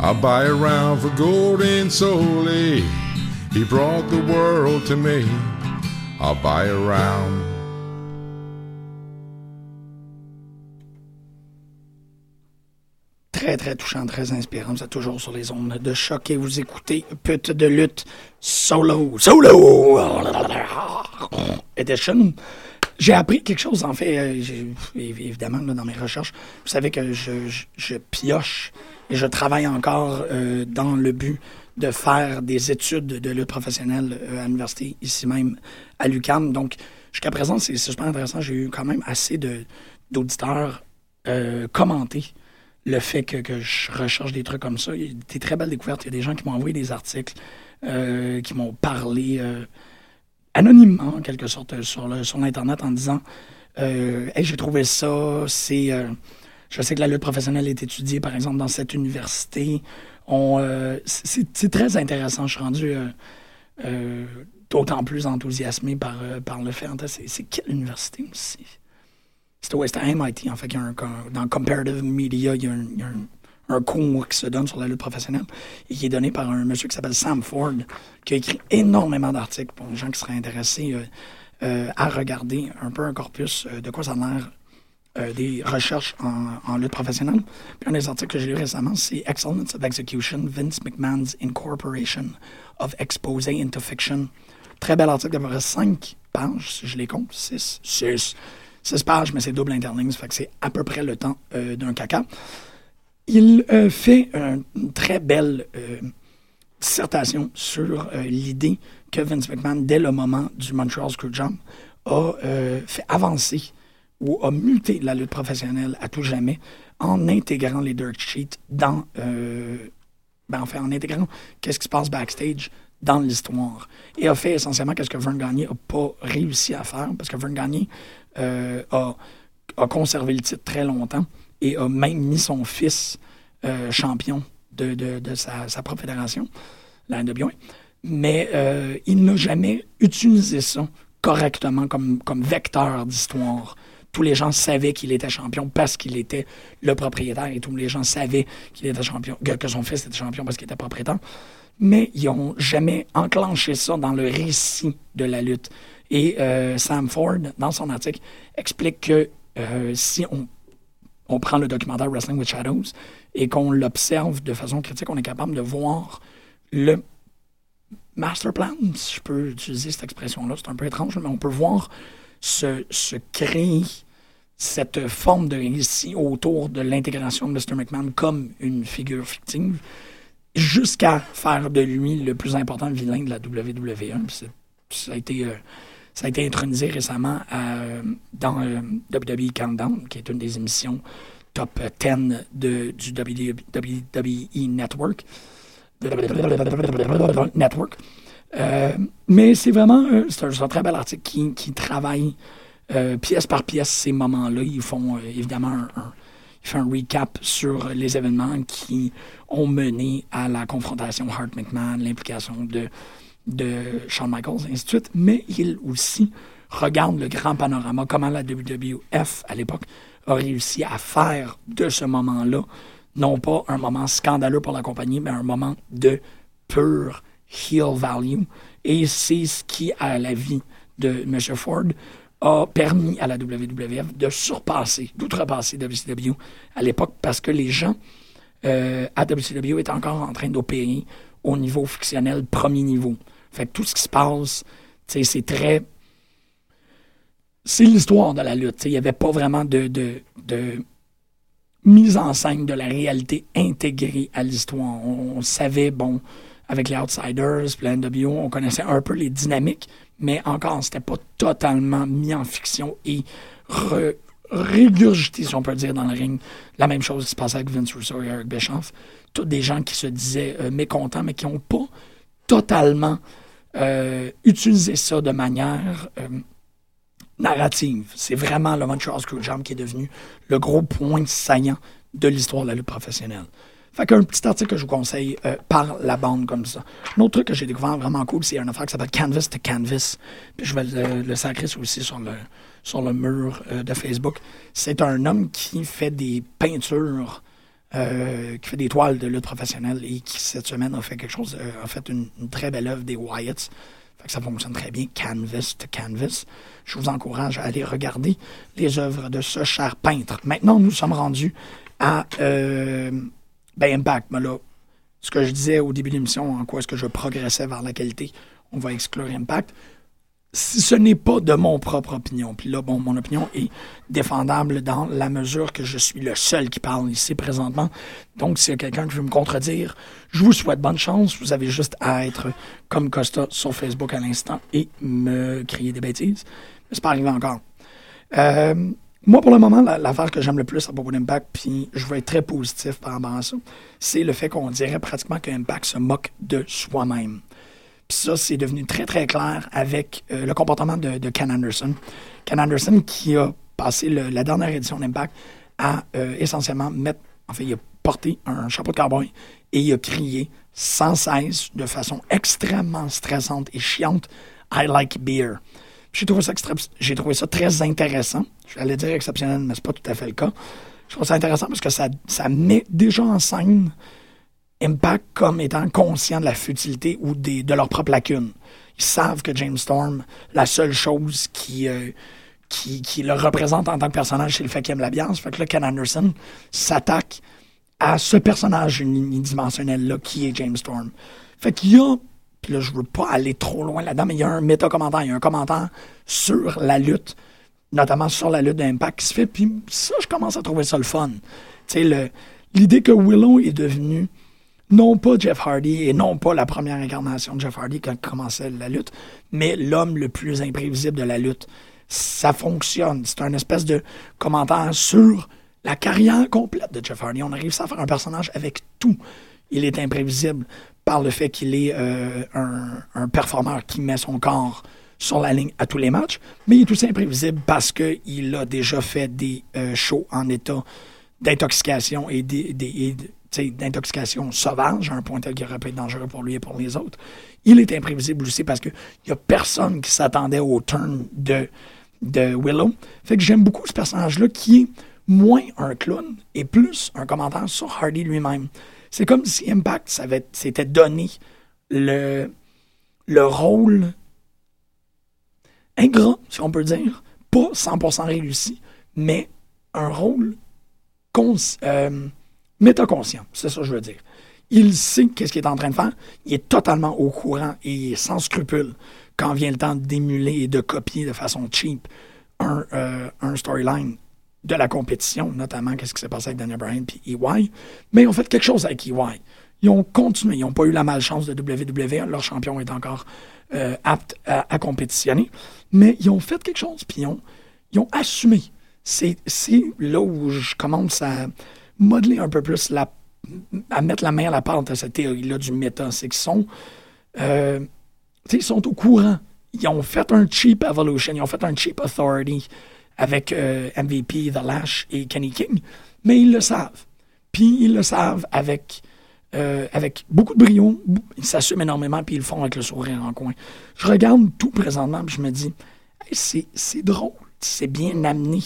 I'll buy a round for golden solely. He brought the world to me. I'll buy a round. Très, touchant, très inspirant. Vous êtes toujours sur les ondes de choc et vous écoutez Pute de lutte solo. Solo! Edition. J'ai appris quelque chose, en fait, euh, évidemment, là, dans mes recherches. Vous savez que je, pioche et je travaille encore euh, dans le but de faire des études de lutte professionnelle euh, à l'université, ici même à l'UQAM. Donc, jusqu'à présent, c'est super intéressant. J'ai eu quand même assez d'auditeurs euh, commenter le fait que, que je recherche des trucs comme ça. Il y a des très belles découvertes. Il y a des gens qui m'ont envoyé des articles, euh, qui m'ont parlé euh, anonymement, en quelque sorte, euh, sur sur l'Internet en disant euh, Hey, j'ai trouvé ça, c'est. je sais que la lutte professionnelle est étudiée, par exemple, dans cette université. C'est très intéressant. Je suis rendu d'autant plus enthousiasmé par, par le fait. c'est quelle université aussi? C'est à MIT, en fait, qu'il y a un, dans Comparative Media, il y a, un, il un- cours qui se donne sur la lutte professionnelle et qui est donné par un monsieur qui s'appelle Sam Ford, qui a écrit énormément d'articles pour les gens qui seraient intéressés euh, euh, à regarder un peu un corpus euh, de quoi ça a l'air des recherches en, en lutte professionnelle. Puis un des articles que j'ai lu récemment, c'est Excellence of Execution, Vince McMahon's Incorporation of Expose into Fiction. Très bel article d'à peu près 5 pages, si je les compte. 6. 6. 6 pages, mais c'est double interlingue, ça fait que c'est à peu près le temps euh, d'un caca. Il euh, fait un- une très belle euh, dissertation sur l'idée que Vince McMahon, dès le moment du Montreal Screwjob, a fait avancer ou a muté la lutte professionnelle à tout jamais en intégrant les dirt sheets dans, ben, en fait, en intégrant qu'est-ce qui se passe backstage dans l'histoire. Et a fait essentiellement qu'est-ce que Vern Gagné n'a pas réussi à faire, parce que Vern Gagné euh, a, a conservé le titre très longtemps et a même mis son fils euh, champion de, de- de sa, sa propre fédération, la NWA. Mais euh, il n'a jamais utilisé ça correctement comme, comme vecteur d'histoire. Tous les gens savaient qu'il était champion parce qu'il était le propriétaire et tous les gens savaient qu'il était champion, que, que son fils était champion parce qu'il était propriétaire. Mais ils n'ont jamais enclenché ça dans le récit de la lutte. Et euh, Sam Ford, dans son article, explique que euh, si on on prend le documentaire Wrestling with Shadows et qu'on l'observe de façon critique, on est capable de voir le master plan, si je peux utiliser cette expression-là, c'est un peu étrange, mais on peut voir se, se créer cette forme de récit autour de l'intégration de Mr. McMahon comme une figure fictive jusqu'à faire de lui le plus important vilain de la WWE. Ça a été, euh, ça a été intronisé récemment à- dans euh, WWE Countdown, qui est une des émissions top 10 de, du WWE Network. Network. Euh, mais c'est vraiment euh, un, très bel article qui, qui travaille euh, pièce par pièce ces moments-là. Ils font euh, évidemment un, un- il fait un recap sur les événements qui ont mené à la confrontation Hart-McMahon, l'implication de, de Shawn Michaels, et ainsi de suite. Mais il aussi regarde le grand panorama, comment la WWF à l'époque a réussi à faire de ce moment-là, non pas un moment scandaleux pour la compagnie, mais un moment de pure heel value. Et c'est ce qui, à la vie de M. Ford, a permis à la WWF de surpasser, d'outrepasser WCW à l'époque parce que les gens euh, à WCW étaient encore en train d'opérer au niveau fictionnel premier niveau. Fait que tout ce qui se passe, c'est très. C'est l'histoire de la lutte. Il n'y avait pas vraiment de, de, de mise en scène de la réalité intégrée à l'histoire. On, on savait, bon, avec les Outsiders, puis la NWO, on connaissait un peu les dynamiques, mais encore, c'était pas totalement mis en fiction et régurgité, si on peut dire, dans le ring. La même chose qui se passait avec Vince Russo et Eric Bischoff. Tous des gens qui se disaient euh, mécontents, mais qui n'ont pas totalement euh, utilisé ça de manière euh, narrative. C'est vraiment le Montreal Screwjob qui est devenu le gros point saillant de l'histoire de la lutte professionnelle. Fait qu'un petit article que je vous conseille euh, par la bande comme ça. Un autre truc que j'ai découvert vraiment cool, c'est une affaire qui s'appelle Canvas to Canvas. Puis je vais le, le sacrer aussi sur le, sur le mur euh, de Facebook. C'est un homme qui fait des peintures euh, qui fait des toiles de lutte professionnelle et qui, cette semaine, a fait quelque chose, a fait une, très belle œuvre des Wyatts. Fait que ça fonctionne très bien, canvas to canvas. Je vous encourage à aller regarder les œuvres de ce cher peintre. Maintenant, nous sommes rendus à ben, Impact. Mais là, ce que je disais au début de l'émission, en quoi est-ce que je progressais vers la qualité, on va exclure Impact. Ce n'est pas de mon propre opinion, puis là, bon, mon opinion est défendable dans la mesure que je suis le seul qui parle ici présentement. Donc, s'il y a quelqu'un qui veut me contredire, je vous souhaite bonne chance. Vous avez juste à être comme Costa sur Facebook à l'instant et me crier des bêtises. Mais c'est pas arrivé encore. Euh, moi, pour le moment, la- l'affaire que j'aime le plus à propos d'Impact, puis je vais être très positif par rapport à ça, c'est le fait qu'on dirait pratiquement que Impact se moque de soi-même. Puis ça, c'est devenu très, très clair avec euh, le comportement de, Ken Anderson. Ken Anderson qui a passé la dernière édition d'Impact à euh, essentiellement mettre, en il a porté un chapeau de cowboy et il a crié sans cesse, de façon extrêmement stressante et chiante, I like beer. J'ai trouvé ça extra- j'ai trouvé ça très intéressant. J'allais dire exceptionnel, mais c'est pas tout à fait le cas. Je trouve ça intéressant parce que ça, ça met déjà en scène Impact comme étant conscient de la futilité ou des, de leurs propres lacunes. Ils savent que James Storm, la seule chose qui, euh, qui, qui le représente en tant que personnage, c'est le fait qu'il aime la biance. Fait que là, Ken Anderson s'attaque à ce personnage unidimensionnel-là qui est James Storm. Fait qu'il y a, puis là, je veux pas aller trop loin là-dedans, mais il y a un méta-commentaire, il y a un commentaire sur la lutte, notamment sur la lutte d'Impact qui se fait, puis ça, je commence à trouver ça le fun. Tu sais, l'idée que Willow est devenu non pas Jeff Hardy et non pas la première incarnation de Jeff Hardy quand il commençait la lutte, mais l'homme le plus imprévisible de la lutte. Ça fonctionne. C'est un espèce de commentaire sur la carrière complète de Jeff Hardy. On arrive à faire un personnage avec tout. Il est imprévisible par le fait qu'il est euh, un, performeur qui met son corps sur la ligne à tous les matchs, mais il est aussi imprévisible parce qu'il a déjà fait des euh, shows en état d'intoxication et d'intoxication sauvage, un point tel qu'il aurait pu être dangereux pour lui et pour les autres. Il est imprévisible aussi parce qu'il n'y a personne qui s'attendait au turn de, de Willow. Fait que j'aime beaucoup ce personnage-là qui est moins un clown et plus un commentaire sur Hardy lui-même. C'est comme si Impact s'était donné le, le rôle ingrat, si on peut dire, pas 100% réussi, mais un rôle euh, métaconscient, c'est ça que je veux dire. Il sait qu'est-ce qu'il est en train de faire, il est totalement au courant et il est sans scrupule quand vient le temps d'émuler et de copier de façon cheap un, euh, un storyline de la compétition, notamment qu'est-ce qui s'est passé avec Daniel Bryan et EY, mais ils ont fait quelque chose avec EY. Ils ont continué, ils n'ont pas eu la malchance de WWE, leur champion est encore euh, apte à, compétitionner, mais ils ont fait quelque chose, puis ils ont, assumé. C'est là où je commence à modeler un peu plus, à mettre la main à la pâte à cette théorie-là du méta. C'est qu'ils sont, euh, sont au courant. Ils ont fait un cheap Evolution, ils ont fait un cheap Authority avec euh, MVP, The Lash et Kenny King, mais ils le savent. Puis ils le savent avec, euh, avec beaucoup de brio, ils s'assument énormément, puis ils le font avec le sourire en coin. Je regarde tout présentement, puis je me dis, c'est drôle, c'est bien amené.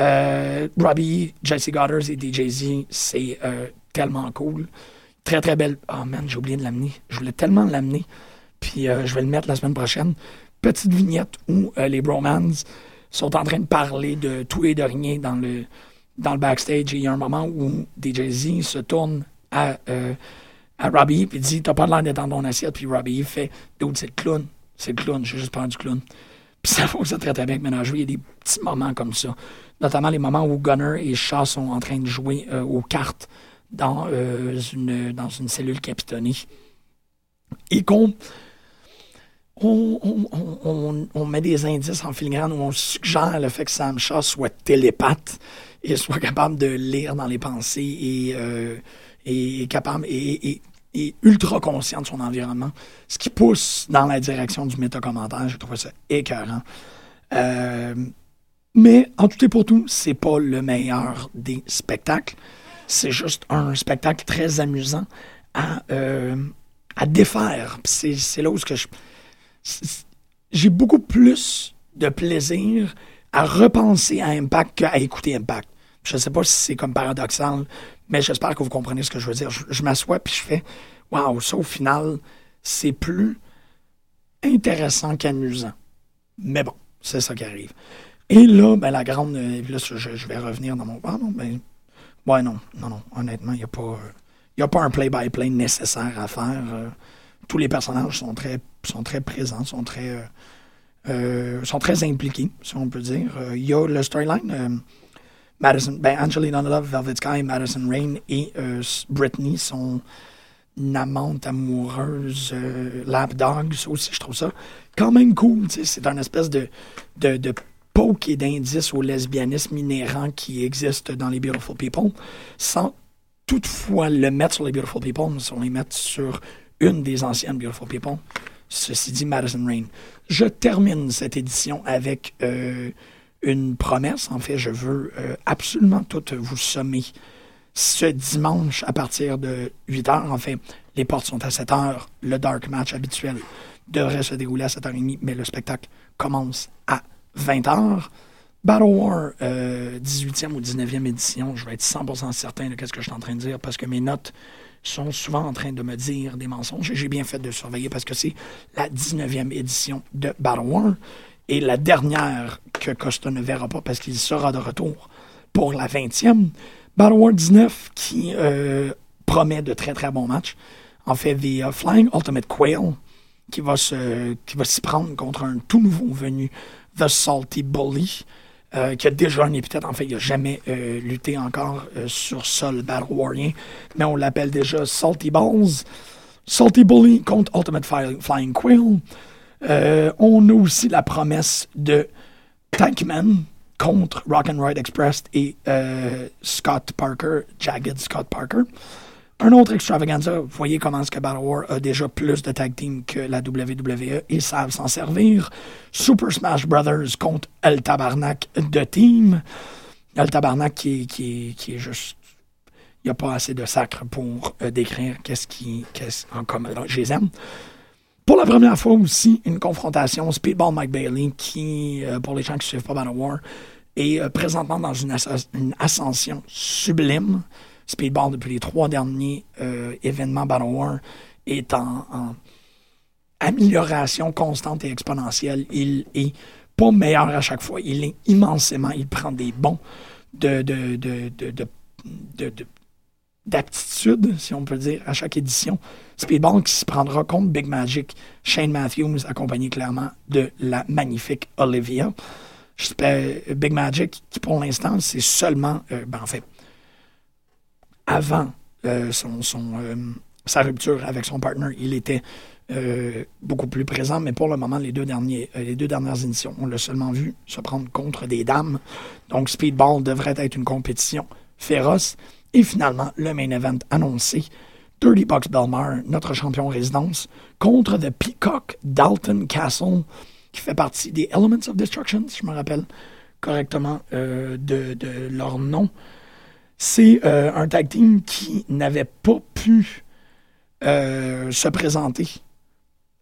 Euh, Robbie, Jesse Goddard et DJZ, c'est tellement cool. Très, très belle. Oh man, j'ai oublié de l'amener. Je voulais tellement l'amener. Puis je vais le mettre la semaine prochaine. Petite vignette où les Bromans sont en train de parler de tout et de rien dans le, dans le backstage. Et il y a un moment où DJZ se tourne à, euh, à Robbie et dit T'as pas l'air d'être dans ton assiette. Puis Robbie fait Dude, c'est le clown. C'est le clown. J'ai juste peur du clown. Puis ça fonctionne très très bien avec. Il y a des petits moments comme ça. Notamment les moments où Gunner et Shaw sont en train de jouer euh, aux cartes dans, euh, une, dans une cellule capitonnée. Et qu'on on, met des indices en filigrane où on suggère le fait que Sam soit télépathe et soit capable de lire dans les pensées et, euh, capable et, ultra conscient de son environnement, ce qui pousse dans la direction du métacommentaire. J'ai trouvé ça écœurant. Euh, mais en tout et pour tout, c'est pas le meilleur des spectacles. C'est juste un spectacle très amusant à, euh, à défaire. C'est là où ce que je j'ai beaucoup plus de plaisir à repenser à Impact qu'à écouter Impact. Je sais pas si c'est comme paradoxal, mais j'espère que vous comprenez ce que je veux dire. Je, m'assois puis je fais Waouh, ça au final, c'est plus intéressant qu'amusant. Mais bon, c'est ça qui arrive. Et là, ben, la grande. euh, là, je, vais revenir dans mon. Ah ben. Ouais, non, non, non. Honnêtement, il n'y a pas. a pas un play-by-play nécessaire à faire. euh, tous les personnages sont très, sont très présents, sont très, euh, euh, sont très impliqués, si on peut dire. Euh, Il y a le storyline. Madison, ben, Angelina Love, Velvet Sky, Madison Rain et Britney sont amante amoureuse, euh, lapdog, ça aussi, je trouve ça quand même cool. C'est un espèce de, de, de poke et d'indice au lesbianisme inhérent qui existe dans les Beautiful People, sans toutefois le mettre sur les Beautiful People, mais sans les mettre sur une des anciennes Beautiful People. Ceci dit, Madison Rain. Je termine cette édition avec euh, une promesse. En fait, je veux euh, absolument tout vous sommer ce dimanche à partir de 8 h. En fait, les portes sont à 7 h. Le dark match habituel devrait se dérouler à 7h30, mais le spectacle commence à 20 h. Battle War, euh, 18e ou 19e édition, je vais être 100% certain de ce que je suis en train de dire parce que mes notes sont souvent en train de me dire des mensonges. J'ai bien fait de surveiller parce que c'est la 19e édition de Battle War et la dernière que Costa ne verra pas parce qu'il sera de retour pour la 20e. Battle War 19 qui euh, promet de très très bons matchs. En fait, The Flying Ultimate Quail qui va se qui va s'y prendre contre un tout nouveau venu, The Salty Bully, euh, qui a déjà un épithète. En fait, il n'a jamais euh, lutté encore euh, sur sol Battle Warrior, mais on l'appelle déjà Salty Balls. Salty Bully contre Ultimate Fly- Flying Quill. Euh, on a aussi la promesse de Tankman contre Rock and Ride Express et Scott Parker, Jagged Scott Parker. Un autre extravaganza, vous voyez comment est-ce que Battle War a déjà plus de tag team que la WWE et savent s'en servir. Super Smash Brothers contre El Tabarnak de team. El Tabarnak qui, est- juste... Il n'y a pas assez de sacre pour euh, décrire qu'est-ce qui... Qu'est-ce, en commun. Je les aime. Pour la première fois aussi, une confrontation Speedball Mike Bailey qui, euh, pour les gens qui ne suivent pas Battle War, est euh, présentement dans une ascension sublime. Speedball, depuis les trois derniers euh, événements Battle War, est en, amélioration constante et exponentielle. Il est pas meilleur à chaque fois. Il est immensément. Il prend des bons de, de, de, de, de, de- de- d'aptitude, si on peut dire, à chaque édition. Speedball qui se prendra contre Big Magic, Shane Matthews, accompagné clairement de la magnifique Olivia. Big Magic, qui pour l'instant, c'est seulement, euh, ben, en fait, avant euh, son, euh, sa rupture avec son partner, il était euh, beaucoup plus présent, mais pour le moment, les deux, derniers, les deux dernières éditions, on l'a seulement vu se prendre contre des dames. Donc, Speedball devrait être une compétition féroce. Et finalement, le main event annoncé, Dirty Box Belmar, notre champion résidence, contre The Peacock Dalton Castle, qui fait partie des Elements of Destruction, si je me rappelle correctement de, de leur nom. C'est euh, un tag team qui n'avait pas pu euh, se présenter.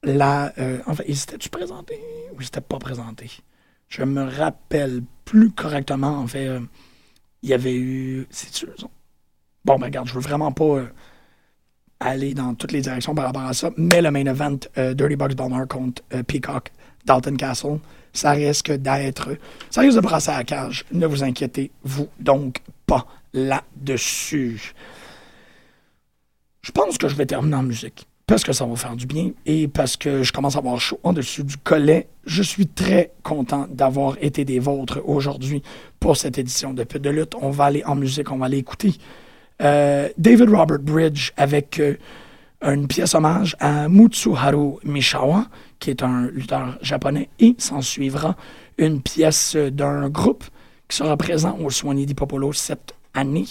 Euh, en fait, ils s'étaient-tu présentés ou ils s'étaient pas présentés? Je me rappelle plus correctement. En fait, il y avait eu. C'est-tu? Bon, ben regarde, je veux vraiment pas aller dans toutes les directions par rapport à ça, mais le main event, Dirty Bucks Balmer contre Peacock, Dalton Castle, ça risque d'être. Ça risque de brasser à la cage. Ne vous inquiétez-vous donc pas là-dessus. Je pense que je vais terminer en musique. Parce que ça va faire du bien et parce que je commence à avoir chaud en dessus du collet. Je suis très content d'avoir été des vôtres aujourd'hui pour cette édition de de lutte. On va aller en musique, on va aller écouter euh, David Robert Bridge avec euh, une pièce hommage à Mutsuharu Mishawa, qui est un lutteur japonais, et s'en suivra une pièce d'un groupe qui sera présent au Swanee di Popolo cette année.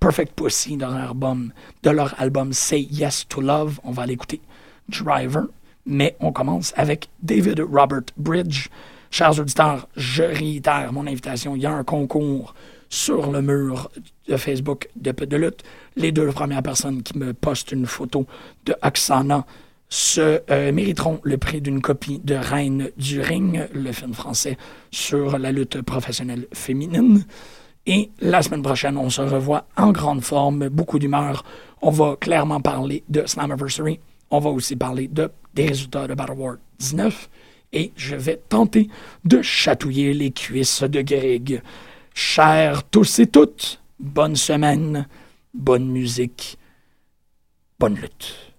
Perfect Pussy de leur album, de leur album Say Yes to Love. On va aller écouter Driver, mais on commence avec David Robert Bridge. Chers auditeurs, je réitère mon invitation. Il y a un concours sur le mur de Facebook de de lutte. Les deux premières personnes qui me postent une photo de Oksana se euh, mériteront le prix d'une copie de Reine du Ring, le film français sur la lutte professionnelle féminine. Et la semaine prochaine, on se revoit en grande forme, beaucoup d'humeur. On va clairement parler de Slammiversary. On va aussi parler de, des résultats de Battle War 19. Et je vais tenter de chatouiller les cuisses de Greg. Chers tous et toutes, bonne semaine, bonne musique, bonne lutte.